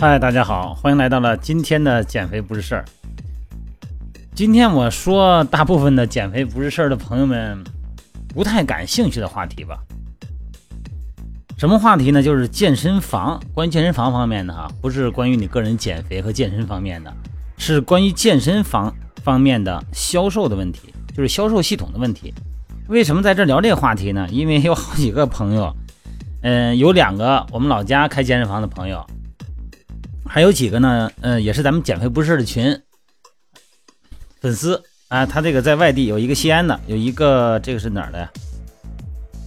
嗨，大家好，欢迎来到了今天的减肥不是事儿。今天我说大部分的减肥不是事儿的朋友们不太感兴趣的话题吧。什么话题呢？就是健身房，关于健身房方面的哈，不是关于你个人减肥和健身方面的，是关于健身房方面的销售的问题，就是销售系统的问题。为什么在这聊这个话题呢？因为有好几个朋友，嗯，有两个我们老家开健身房的朋友，还有几个呢，呃，也是咱们减肥不是的群粉丝啊。他这个在外地有一个西安的，有一个这个是哪儿的呀？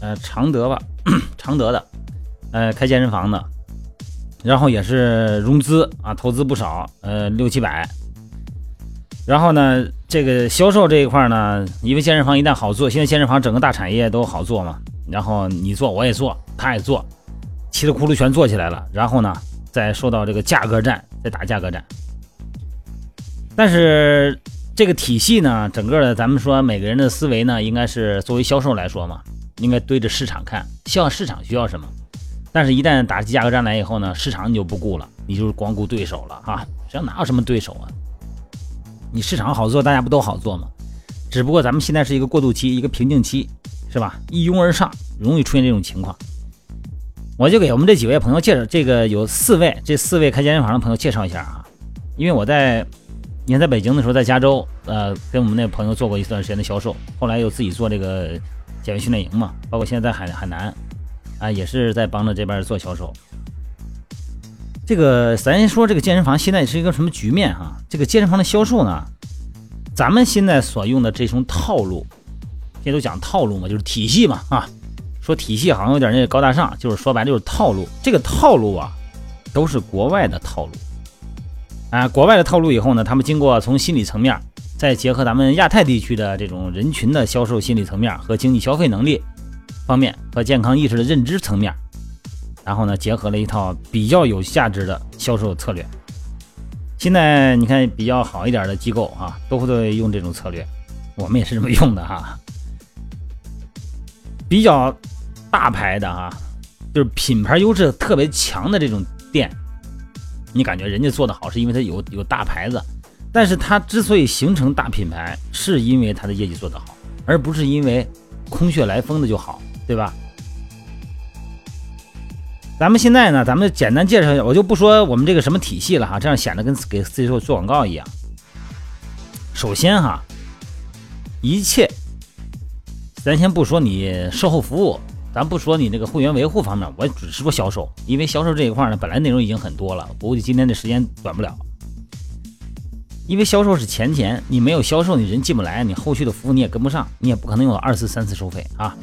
呃，常德吧，常德的。呃，开健身房的，然后也是融资啊，投资不少，呃，六七百。然后呢，这个销售这一块呢，因为健身房一旦好做，现在健身房整个大产业都好做嘛。然后你做，我也做，他也做，稀里糊涂全做起来了。然后呢，再说到这个价格战，再打价格战。但是这个体系呢，整个的咱们说每个人的思维呢，应该是作为销售来说嘛，应该对着市场看，向市场需要什么。但是，一旦打起价格战来以后呢，市场你就不顾了，你就是光顾对手了哈。实际上哪有什么对手啊？你市场好做，大家不都好做吗？只不过咱们现在是一个过渡期，一个瓶颈期，是吧？一拥而上，容易出现这种情况。我就给我们这几位朋友介绍，这个有四位，这四位开健身房的朋友介绍一下啊。因为我在你看在北京的时候，在加州，呃，跟我们那朋友做过一段时间的销售，后来又自己做这个减肥训练营嘛，包括现在在海海南。啊，也是在帮着这边做销售。这个咱说这个健身房现在是一个什么局面哈？这个健身房的销售呢，咱们现在所用的这种套路，现在都讲套路嘛，就是体系嘛啊。说体系好像有点那个高大上，就是说白了就是套路。这个套路啊，都是国外的套路。啊，国外的套路以后呢，他们经过从心理层面，再结合咱们亚太地区的这种人群的销售心理层面和经济消费能力。方面和健康意识的认知层面，然后呢，结合了一套比较有价值的销售策略。现在你看比较好一点的机构啊，都会用这种策略，我们也是这么用的哈。比较大牌的哈，就是品牌优势特别强的这种店，你感觉人家做的好，是因为它有有大牌子，但是它之所以形成大品牌，是因为它的业绩做得好，而不是因为空穴来风的就好。对吧？咱们现在呢，咱们简单介绍一下，我就不说我们这个什么体系了哈，这样显得跟给自己做做广告一样。首先哈，一切，咱先不说你售后服务，咱不说你那个会员维护方面，我只是说销售，因为销售这一块呢，本来内容已经很多了，估计今天的时间短不了。因为销售是钱钱，你没有销售，你人进不来，你后续的服务你也跟不上，你也不可能有二次、三次收费啊。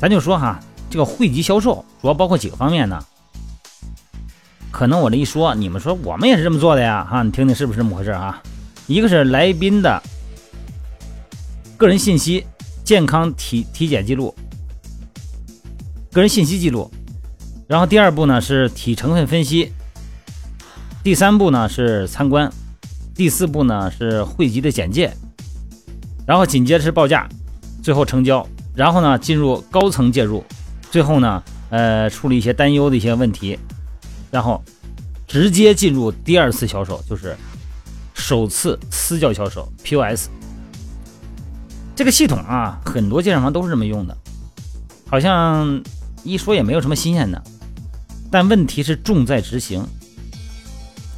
咱就说哈，这个汇集销售主要包括几个方面呢？可能我这一说，你们说我们也是这么做的呀，哈，你听听是不是这么回事啊？一个是来宾的个人信息、健康体体检记录、个人信息记录，然后第二步呢是体成分分析，第三步呢是参观，第四步呢是汇集的简介，然后紧接着是报价，最后成交。然后呢，进入高层介入，最后呢，呃，处理一些担忧的一些问题，然后直接进入第二次销售，就是首次私教销售 POS。这个系统啊，很多健身房都是这么用的，好像一说也没有什么新鲜的，但问题是重在执行。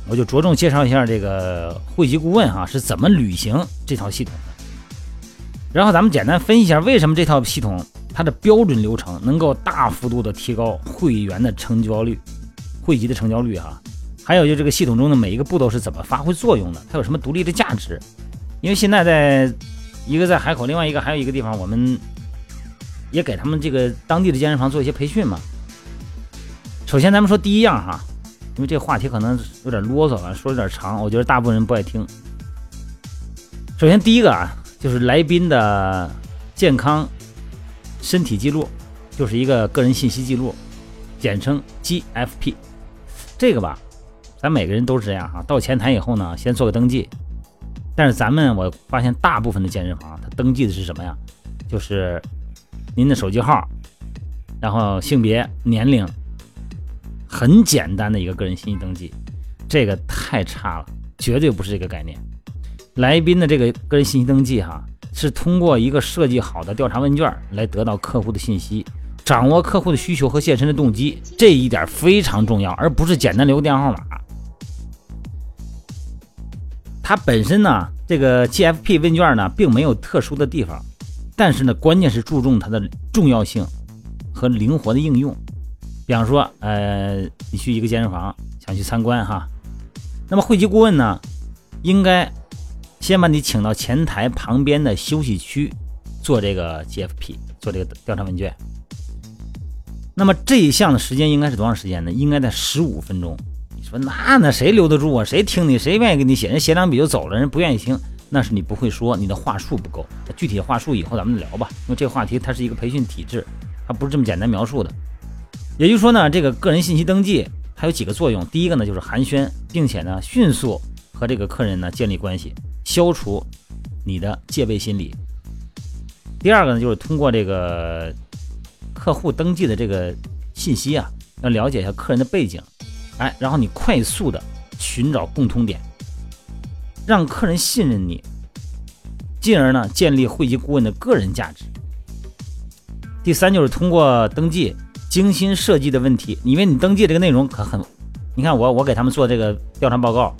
我就着重介绍一下这个汇集顾问哈是怎么履行这套系统的。然后咱们简单分析一下，为什么这套系统它的标准流程能够大幅度的提高会员的成交率、汇集的成交率哈？还有就这个系统中的每一个步骤是怎么发挥作用的？它有什么独立的价值？因为现在在一个在海口，另外一个还有一个地方，我们也给他们这个当地的健身房做一些培训嘛。首先咱们说第一样哈，因为这个话题可能有点啰嗦了，说有点长，我觉得大部分人不爱听。首先第一个啊。就是来宾的健康身体记录，就是一个个人信息记录，简称 GFP。这个吧，咱每个人都是这样哈。到前台以后呢，先做个登记。但是咱们我发现大部分的健身房，它登记的是什么呀？就是您的手机号，然后性别、年龄，很简单的一个个人信息登记，这个太差了，绝对不是这个概念。来宾的这个个人信息登记哈，是通过一个设计好的调查问卷来得到客户的信息，掌握客户的需求和健身的动机，这一点非常重要，而不是简单留个电话号码。它本身呢，这个 GFP 问卷呢，并没有特殊的地方，但是呢，关键是注重它的重要性和灵活的应用。比方说，呃，你去一个健身房想去参观哈，那么会籍顾问呢，应该先把你请到前台旁边的休息区做这个 GFP，做这个调查问卷。那么这一项的时间应该是多长时间呢？应该在十五分钟。那那谁留得住啊？谁听你？谁愿意给你写？人写两笔就走了，人不愿意听，那是你不会说，你的话术不够。具体话术以后咱们聊吧，因为这个话题它是一个培训体制，它不是这么简单描述的。也就是说呢，这个个人信息登记它有几个作用。第一个呢就是寒暄，并且呢迅速和这个客人呢建立关系，消除你的戒备心理。第二个呢就是通过这个客户登记的这个信息啊，要了解一下客人的背景。哎，然后你快速的寻找共通点，让客人信任你，进而呢建立会籍顾问的个人价值。第三就是通过登记精心设计的问题，因为你登记这个内容可很，你看我我给他们做这个调查报告，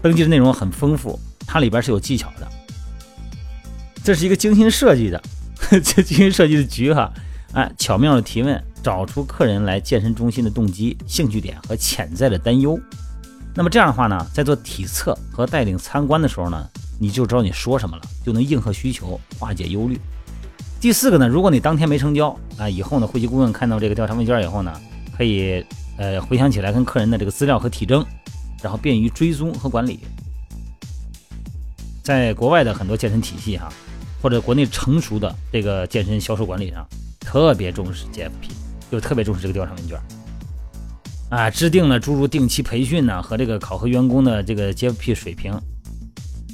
登记的内容很丰富，它里边是有技巧的，这是一个精心设计的，这 精心设计的局哈，哎，巧妙的提问。找出客人来健身中心的动机、兴趣点和潜在的担忧。那么这样的话呢，在做体测和带领参观的时候呢，你就知道你说什么了，就能应和需求，化解忧虑。第四个呢，如果你当天没成交啊，以后呢，会籍顾问看到这个调查问卷以后呢，可以呃回想起来跟客人的这个资料和体征，然后便于追踪和管理。在国外的很多健身体系哈，或者国内成熟的这个健身销售管理上，特别重视 GFP。就特别重视这个调查问卷，啊，制定了诸如定期培训呢和这个考核员工的这个 GFP 水平。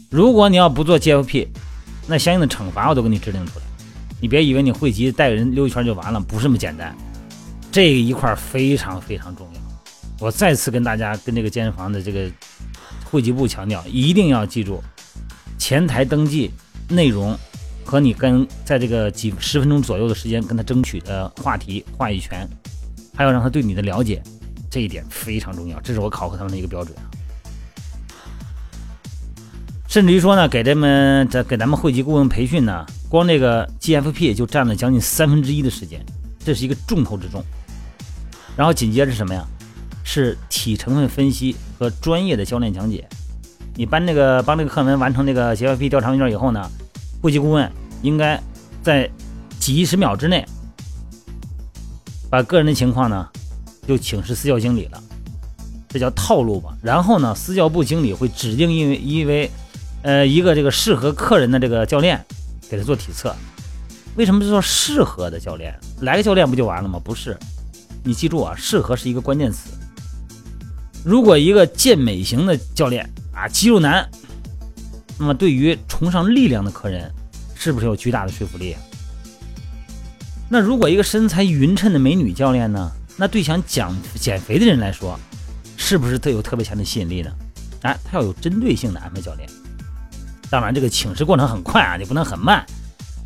如果你要不做 GFP，那相应的惩罚我都给你制定出来。你别以为你会籍带人溜一圈就完了，不是这么简单。这一块非常非常重要。我再次跟大家跟这个健身房的这个会籍部强调，一定要记住前台登记内容。和你跟在这个几十分钟左右的时间跟他争取的话题话语权，还要让他对你的了解，这一点非常重要，这是我考核他们的一个标准。甚至于说呢，给咱们这给咱们会籍顾问培训呢，光这个 GFP 就占了将近三分之一的时间，这是一个重头之重。然后紧接着什么呀？是体成分分析和专业的教练讲解。你帮那个帮这个课文完成这个 GFP 调查问卷以后呢？会籍顾问应该在几十秒之内把个人的情况呢就请示私教经理了，这叫套路吧。然后呢，私教部经理会指定因为因为呃一个这个适合客人的这个教练给他做体测。为什么说适合的教练？来个教练不就完了吗？不是，你记住啊，适合是一个关键词。如果一个健美型的教练啊，肌肉男。那么，对于崇尚力量的客人，是不是有巨大的说服力？那如果一个身材匀称的美女教练呢？那对想减减肥的人来说，是不是特有特别强的吸引力呢？哎，他要有针对性的安排教练。当然，这个请示过程很快啊，你不能很慢。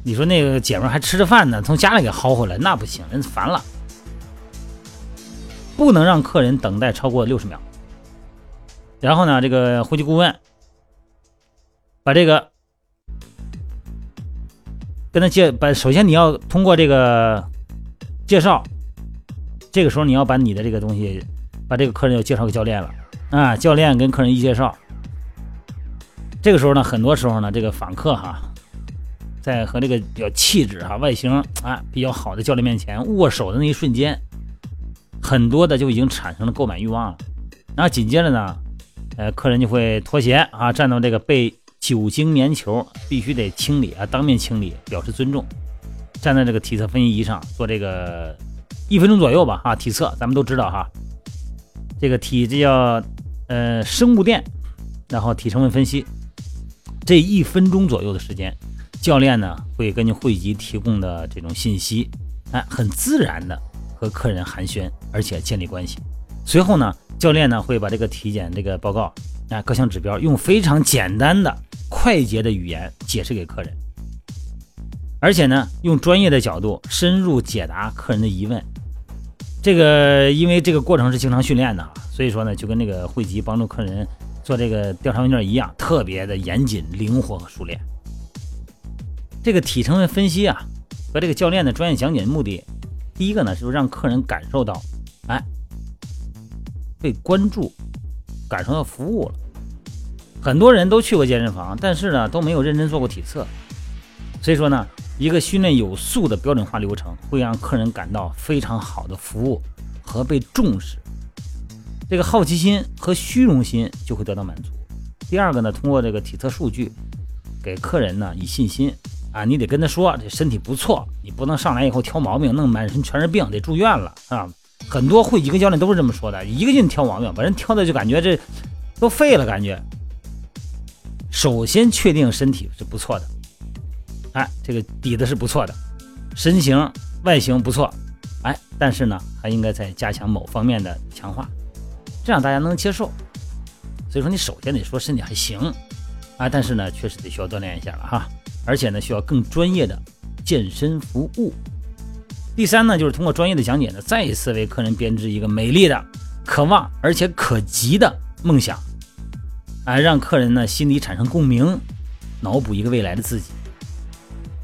你说那个姐们还吃着饭呢，从家里给薅回来，那不行，人烦了。不能让客人等待超过六十秒。然后呢，这个会籍顾问。把这个跟他介把，首先你要通过这个介绍，这个时候你要把你的这个东西，把这个客人要介绍给教练了啊，教练跟客人一介绍，这个时候呢，很多时候呢，这个访客哈，在和这个比较气质哈、外形啊比较好的教练面前握手的那一瞬间，很多的就已经产生了购买欲望了，然后紧接着呢，呃，客人就会脱鞋啊，站到这个被。酒精棉球必须得清理啊，当面清理表示尊重。站在这个体测分析仪上做这个一分钟左右吧，啊，体测咱们都知道哈，这个体这叫呃生物电，然后体成分分析，这一分钟左右的时间，教练呢会根据汇集提供的这种信息，哎，很自然的和客人寒暄，而且建立关系。随后呢，教练呢会把这个体检这个报告啊各项指标用非常简单的、快捷的语言解释给客人，而且呢用专业的角度深入解答客人的疑问。这个因为这个过程是经常训练的，所以说呢就跟那个汇集帮助客人做这个调查问卷一样，特别的严谨、灵活和熟练。这个体成分分析啊和这个教练的专业讲解的目的，第一个呢就是让客人感受到，哎。被关注，感受到服务了。很多人都去过健身房，但是呢都没有认真做过体测。所以说呢，一个训练有素的标准化流程会让客人感到非常好的服务和被重视，这个好奇心和虚荣心就会得到满足。第二个呢，通过这个体测数据，给客人呢以信心啊，你得跟他说这身体不错，你不能上来以后挑毛病，弄满身全是病，得住院了啊。很多会籍跟教练都是这么说的，一个劲挑毛病，把人挑的就感觉这都废了，感觉。首先确定身体是不错的，哎，这个底子是不错的，身形外形不错，哎，但是呢，还应该再加强某方面的强化，这样大家能接受。所以说，你首先得说身体还行，啊，但是呢，确实得需要锻炼一下了哈，而且呢，需要更专业的健身服务。第三呢，就是通过专业的讲解呢，再一次为客人编织一个美丽的、可望而且可及的梦想，啊，让客人呢心里产生共鸣，脑补一个未来的自己。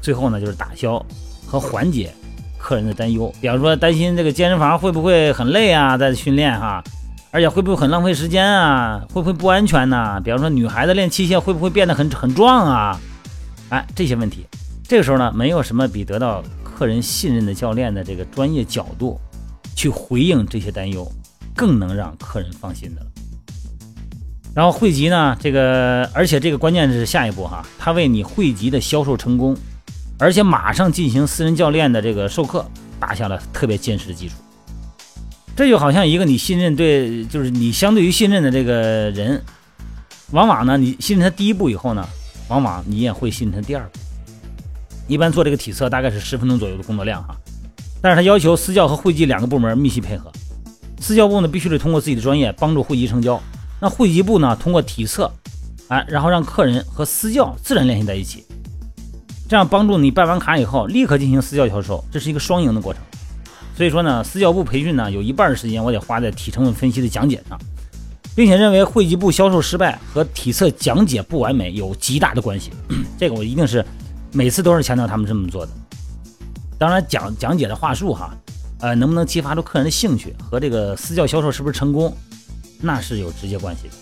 最后呢，就是打消和缓解客人的担忧，比方说担心这个健身房会不会很累啊，在训练哈，而且会不会很浪费时间啊，会不会不安全呢？比方说女孩子练器械会不会变得很很壮啊？哎，这些问题，这个时候呢，没有什么比得到。客人信任的教练的这个专业角度去回应这些担忧，更能让客人放心的了。然后汇集呢，这个而且这个关键是下一步哈，他为你汇集的销售成功，而且马上进行私人教练的这个授课，打下了特别坚实的基础。这就好像一个你信任对，就是你相对于信任的这个人，往往呢，你信任他第一步以后呢，往往你也会信任他第二步。一般做这个体测大概是十分钟左右的工作量哈，但是他要求私教和会籍两个部门密切配合，私教部呢必须得通过自己的专业帮助会籍成交，那会籍部呢通过体测，哎，然后让客人和私教自然联系在一起，这样帮助你办完卡以后立刻进行私教销售，这是一个双赢的过程。所以说呢，私教部培训呢有一半的时间我得花在体成分分析的讲解上，并且认为会籍部销售失败和体测讲解不完美有极大的关系，这个我一定是。每次都是强调他们这么做的，当然讲讲解的话术哈，呃，能不能激发出客人的兴趣和这个私教销售是不是成功，那是有直接关系的。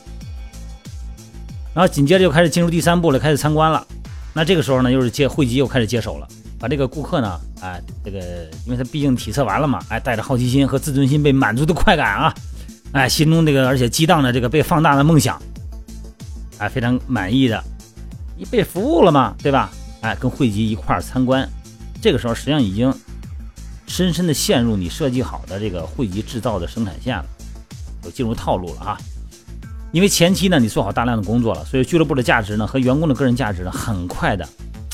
然后紧接着就开始进入第三步了，开始参观了。那这个时候呢，又是接汇集又开始接手了，把这个顾客呢，哎，这个因为他毕竟体测完了嘛，哎，带着好奇心和自尊心被满足的快感啊，哎，心中这个而且激荡着这个被放大的梦想，哎，非常满意的，你被服务了嘛，对吧？哎，跟汇集一块参观，这个时候实际上已经深深的陷入你设计好的这个汇集制造的生产线了，就进入套路了啊！因为前期呢，你做好大量的工作了，所以俱乐部的价值呢和员工的个人价值呢，很快的，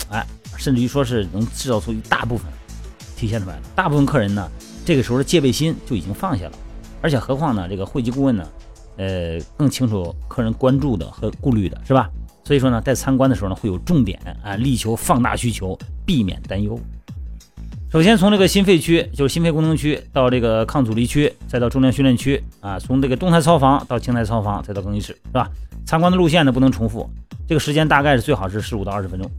哎，甚至于说是能制造出一大部分体现出来了。大部分客人呢，这个时候的戒备心就已经放下了，而且何况呢，这个汇集顾问呢，呃，更清楚客人关注的和顾虑的是吧？所以说呢，在参观的时候呢，会有重点啊，力求放大需求，避免担忧。首先从这个心肺区，就是心肺功能区，到这个抗阻力区，再到重量训练区啊，从这个动态操房到静态操房，再到更衣室，是吧？参观的路线呢不能重复，这个时间大概是最好是十五到二十分钟。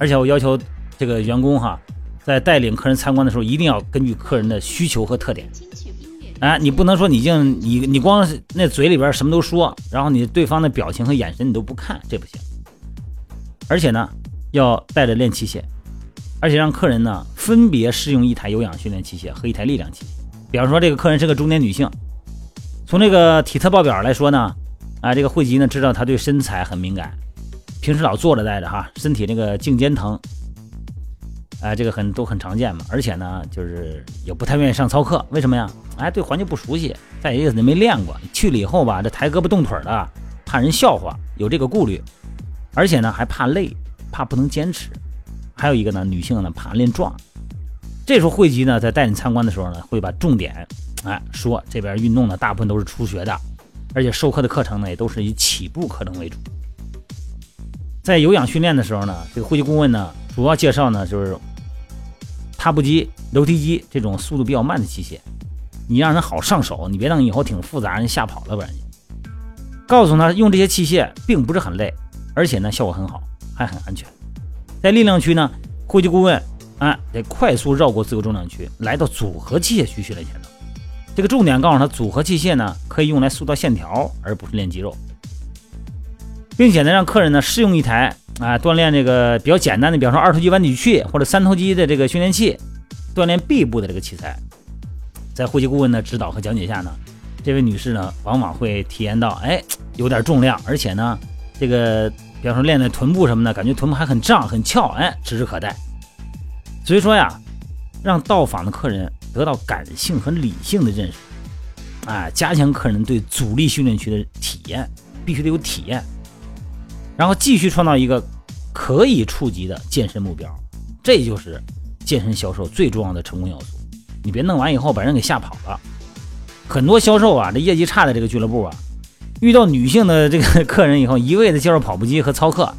而且我要求这个员工哈，在带领客人参观的时候，一定要根据客人的需求和特点。哎，你不能说你净你你光那嘴里边什么都说，然后你对方的表情和眼神你都不看，这不行。而且呢，要带着练器械，而且让客人呢分别试用一台有氧训练器械和一台力量器械。比方说这个客人是个中年女性，从这个体测报表来说呢，啊，这个惠吉呢知道她对身材很敏感，平时老坐着待着哈，身体那个颈肩疼。哎，这个很都很常见嘛，而且呢，就是也不太愿意上操课，为什么呀？哎，对环境不熟悉，再一个呢没练过，去了以后吧，这抬胳膊动腿的，怕人笑话，有这个顾虑，而且呢还怕累，怕不能坚持，还有一个呢，女性呢怕练壮。这时候汇集呢在带你参观的时候呢，会把重点哎，说这边运动呢大部分都是初学的，而且授课的课程呢也都是以起步课程为主。在有氧训练的时候呢，这个会籍顾问呢主要介绍呢就是踏步机、楼梯机这种速度比较慢的器械，你让人好上手，你别等以后挺复杂人吓跑了不然。告诉他用这些器械并不是很累，而且呢效果很好，还很安全。在力量区呢，会计顾问啊得快速绕过自由重量区，来到组合器械区训练前头。这个重点告诉他，组合器械呢可以用来塑造线条，而不是练肌肉，并且呢让客人呢试用一台啊锻炼这个比较简单的，比方说二头肌弯举器或者三头肌的这个训练器，锻炼臂部的这个器材。在会籍顾问的指导和讲解下呢，这位女士呢往往会体验到，哎，有点重量，而且呢这个比方说练的臀部什么的，感觉臀部还很胀很翘，哎，指日可待。所以说呀，让到访的客人。得到感性和理性的认识，啊，加强客人对阻力训练区的体验，必须得有体验，然后继续创造一个可以触及的健身目标，这就是健身销售最重要的成功要素。你别弄完以后把人给吓跑了。很多销售啊，这业绩差的这个俱乐部啊，遇到女性的这个客人以后，一味的介绍跑步机和操课，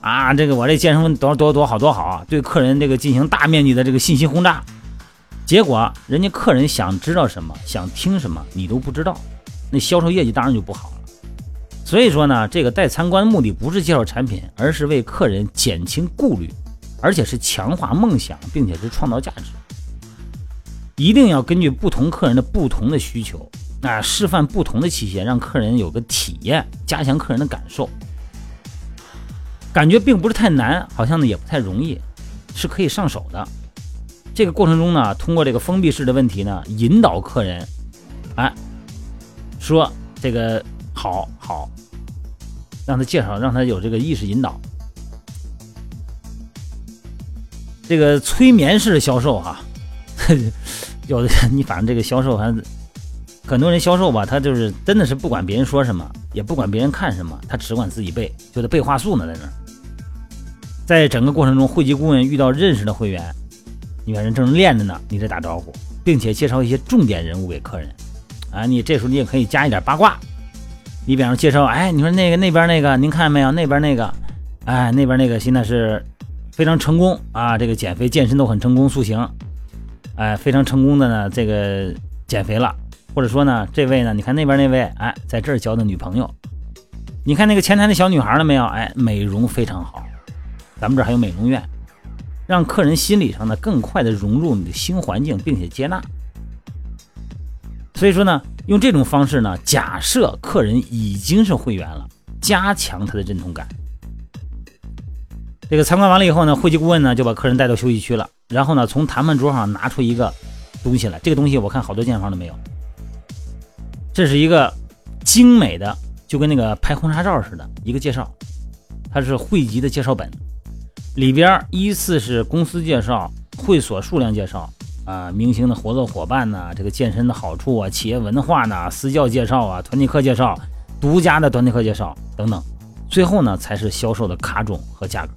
啊，这个我这健身多多多好多好，对客人这个进行大面积的这个信息轰炸。结果，人家客人想知道什么，想听什么，你都不知道，那销售业绩当然就不好。所以说呢，这个带参观的目的不是介绍产品，而是为客人减轻顾虑，而且是强化梦想，并且是创造价值。一定要根据不同客人的不同的需求，啊，示范不同的器械，让客人有个体验，加强客人的感受。感觉并不是太难，好像呢也不太容易，是可以上手的。这个过程中呢，通过这个封闭式的问题呢，引导客人，哎，说这个好好，让他介绍，让他有这个意识引导。这个催眠式的销售哈，有的你反正这个销售还很多人销售吧，他就是真的是不管别人说什么，也不管别人看什么，他只管自己背，就得背话术呢，在那。在整个过程中，会籍顾问遇到认识的会员。你看人正练着呢，你得打招呼，并且介绍一些重点人物给客人，啊，你这时候你也可以加一点八卦，你比方说介绍，哎，你说那个那边那个，您看见没有？那边那个，哎，那边那个现在是非常成功啊，这个减肥健身都很成功，塑形，哎，非常成功的呢，这个减肥了，或者说呢，这位呢，你看那边那位，哎，在这儿交的女朋友，你看那个前台的小女孩了没有？哎，美容非常好，咱们这还有美容院。让客人心理上呢更快的融入你的新环境，并且接纳。所以说呢，用这种方式呢，假设客人已经是会员了，加强他的认同感。这个参观完了以后呢，会籍顾问呢就把客人带到休息区了，然后呢从谈判桌上拿出一个东西来，这个东西我看好多健身房都没有。这是一个精美的，就跟那个拍婚纱照似的，一个介绍，它是汇集的介绍本。里边依次是公司介绍、会所数量介绍啊、明星的合作伙伴呐、这个健身的好处啊、企业文化呢、私教介绍啊、团体课介绍、独家的团体课介绍等等。最后呢，才是销售的卡种和价格。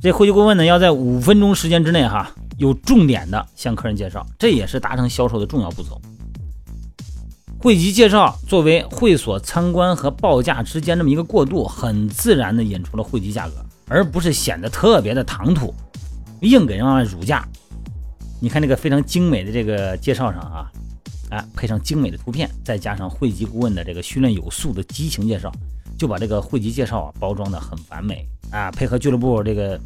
这会籍顾问呢，要在五分钟时间之内哈，有重点的向客人介绍，这也是达成销售的重要步骤。会籍介绍作为会所参观和报价之间这么一个过渡，很自然的引出了会籍价格。而不是显得特别的唐突，硬给人往外辱价。你看这个非常精美的这个介绍上啊，啊，配上精美的图片，再加上汇集顾问的这个训练有素的激情介绍，就把这个汇集介绍啊包装的很完美啊。配合俱乐部这个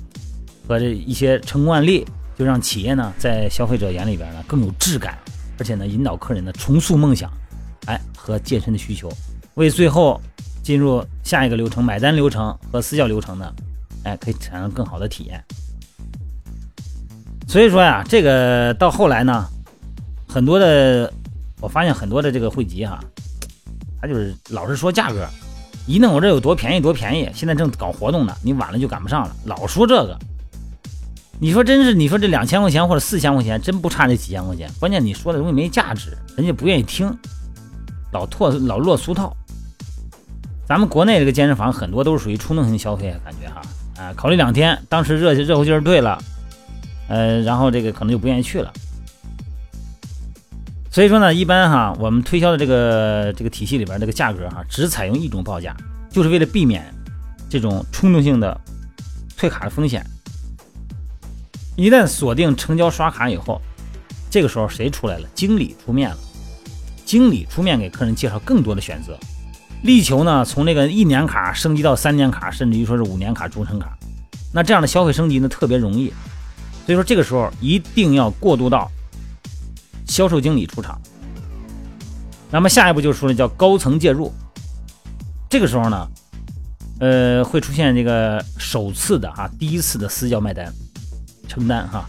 和这一些成功案例，就让企业呢在消费者眼里边呢更有质感，而且呢引导客人呢重塑梦想，哎和健身的需求，为最后进入下一个流程买单流程和私教流程呢。哎，可以产生更好的体验。所以说呀，这个到后来呢，很多的，我发现很多的这个汇集哈，他就是老是说价格，一弄我这有多便宜多便宜，现在正搞活动呢，你晚了就赶不上了，老说这个。你说真是，你说这两千块钱或者四千块钱，真不差这几千块钱，关键你说的东西没价值，人家不愿意听，老拓老落俗套。咱们国内这个健身房很多都是属于冲动性消费，感觉哈。啊，考虑两天，当时热热乎劲儿对了，呃，然后这个可能就不愿意去了。所以说呢，一般哈，我们推销的这个这个体系里边这个价格哈，只采用一种报价，就是为了避免这种冲动性的退卡的风险。一旦锁定成交刷卡以后，这个时候谁出来了？经理出面了，经理出面给客人介绍更多的选择，力求呢从那个一年卡升级到三年卡，甚至于说是五年卡、终身卡。那这样的消费升级呢特别容易，所以说这个时候一定要过渡到。销售经理出场，那么下一步就是说了叫高层介入。这个时候呢，呃，会出现这个首次的哈，第一次的私教卖单、承单哈。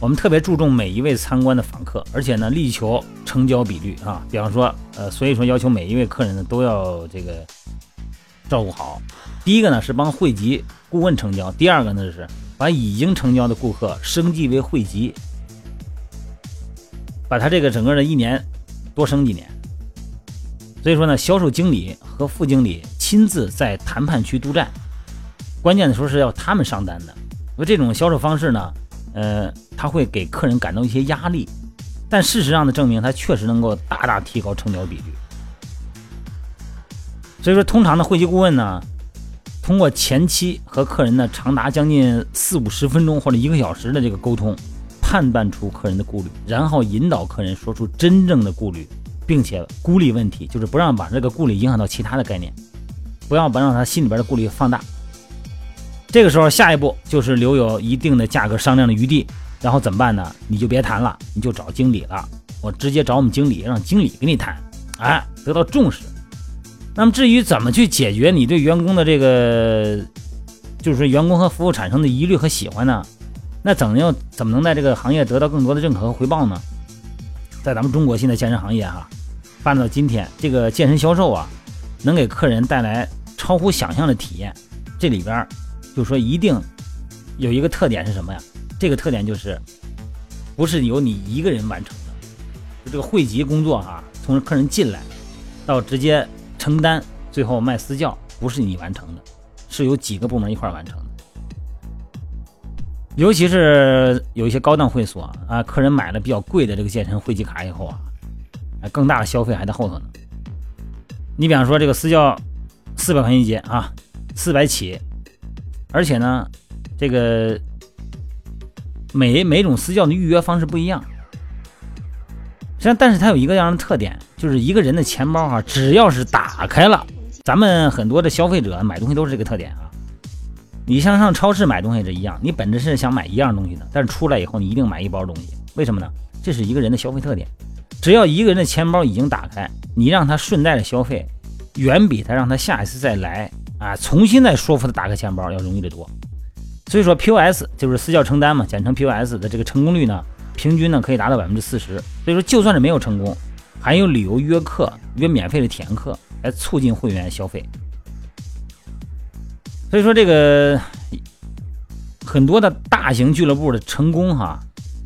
我们特别注重每一位参观的访客，而且呢，力求成交比率啊。比方说，呃，所以说要求每一位客人呢都要这个照顾好。第一个呢是帮会籍顾问成交，第二个呢是把已经成交的顾客升级为会籍。把他这个整个的一年多升几年，所以说呢，销售经理和副经理亲自在谈判区督战，关键的时候是要他们上单的。那这种销售方式呢，呃，他会给客人感到一些压力，但事实上的证明，他确实能够大大提高成交比率。所以说，通常的会籍顾问呢，通过前期和客人呢长达将近四五十分钟或者一个小时的这个沟通。判断出客人的顾虑，然后引导客人说出真正的顾虑，并且孤立问题，就是不让把这个顾虑影响到其他的概念，不要把让他心里边的顾虑放大。这个时候，下一步就是留有一定的价格商量的余地，然后怎么办呢？你就别谈了，你就找经理了，我直接找我们经理，让经理跟你谈，哎，得到重视。那么至于怎么去解决你对员工的这个，就是说员工和服务产生的疑虑和喜欢呢？那怎么样？怎么能在这个行业得到更多的认可和回报呢？在咱们中国现在健身行业哈，发展到今天，这个健身销售啊，能给客人带来超乎想象的体验。这里边就说一定有一个特点是什么呀？这个特点就是不是由你一个人完成的，就这个汇集工作哈，从客人进来到直接承担，最后卖私教，不是你完成的，是由几个部门一块完成的。尤其是有一些高档会所啊，客人买了比较贵的这个健身会籍卡以后啊，更大的消费还在后头呢。你比方说这个私教四百块钱一节啊，四百起，而且呢，这个每每种私教的预约方式不一样。实际上，但是它有一个样的特点，就是一个人的钱包哈，只要是打开了，咱们很多的消费者买东西都是这个特点啊。你像上超市买东西是一样，你本质是想买一样东西的，但是出来以后你一定买一包东西，为什么呢？这是一个人的消费特点。只要一个人的钱包已经打开，你让他顺带的消费，远比他让他下一次再来啊，重新再说服他打开钱包要容易得多。所以说 POS 就是私教承担嘛，简称 POS 的这个成功率呢，平均呢可以达到百分之四十。所以说就算是没有成功，还有理由约课、约免费的体验课来促进会员消费。所以说这个很多的大型俱乐部的成功哈，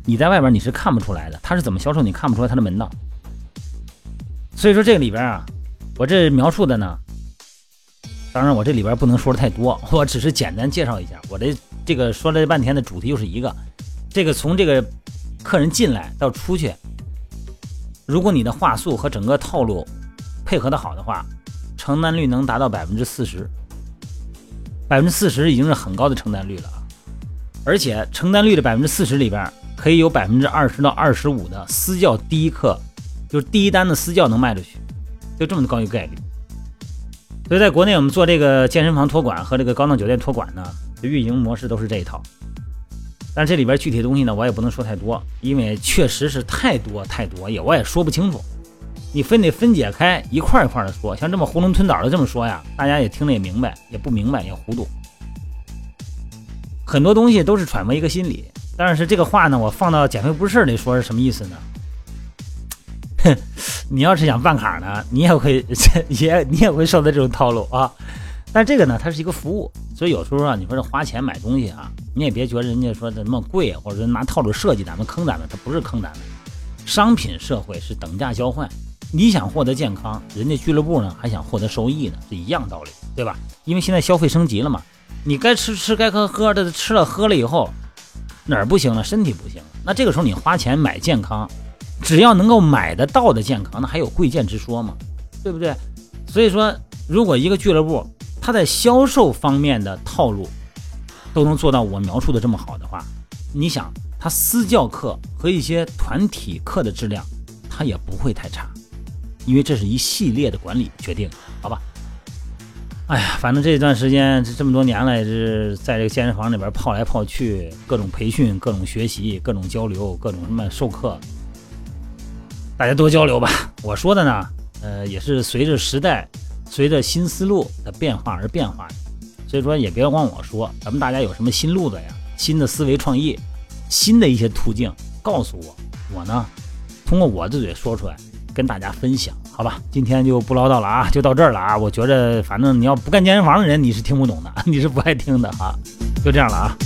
你在外边你是看不出来的，他是怎么销售你看不出来他的门道。所以说这个里边啊，我这描述的呢，当然我这里边不能说的太多，我只是简单介绍一下。我这这个说了半天的主题又是一个，这个从这个客人进来到出去，如果你的话术和整个套路配合的好的话，承单率能达到百分之四十。百分之四十已经是很高的承担率了，而且承担率的百分之四十里边，可以有百分之二十到二十五的私教第一课，就是第一单的私教能卖出去，就这么高一个概率。所以在国内，我们做这个健身房托管和这个高档酒店托管呢，运营模式都是这一套。但这里边具体东西呢，我也不能说太多，因为确实是太多太多，也我也说不清楚。你非得分解开一块一块的说，像这么囫囵吞枣的这么说呀，大家也听得也明白，也不明白也糊涂。很多东西都是揣摩一个心理，但是这个话呢，我放到减肥不是事儿里说是什么意思呢？哼，你要是想办卡呢，你也会 也你也会受到这种套路啊。但这个呢，它是一个服务，所以有时候啊，你说这花钱买东西啊，你也别觉得人家说的那么贵，或者说拿套路设计咱们坑咱们，他不是坑咱们。商品社会是等价交换。你想获得健康，人家俱乐部呢还想获得收益呢，是一样道理，对吧？因为现在消费升级了嘛，你该吃吃，该喝喝的，吃了喝了以后哪儿不行了？身体不行，那这个时候你花钱买健康，只要能够买得到的健康，那还有贵贱之说吗？对不对？所以说，如果一个俱乐部它在销售方面的套路都能做到我描述的这么好的话，你想，他私教课和一些团体课的质量，他也不会太差，因为这是一系列的管理决定，好吧？哎呀，反正这段时间这这么多年了，也是在这个健身房里边泡来泡去，各种培训、各种学习、各种交流、各种什么授课，大家多交流吧。我说的呢，呃，也是随着时代、随着新思路的变化而变化的，所以说也别光我说，咱们大家有什么新路子呀、新的思维创意、新的一些途径，告诉我，我呢，通过我的嘴说出来。跟大家分享，好吧，今天就不唠叨了啊，就到这儿了啊。我觉着，反正你要不干健身房的人，你是听不懂的，你是不爱听的啊，就这样了啊。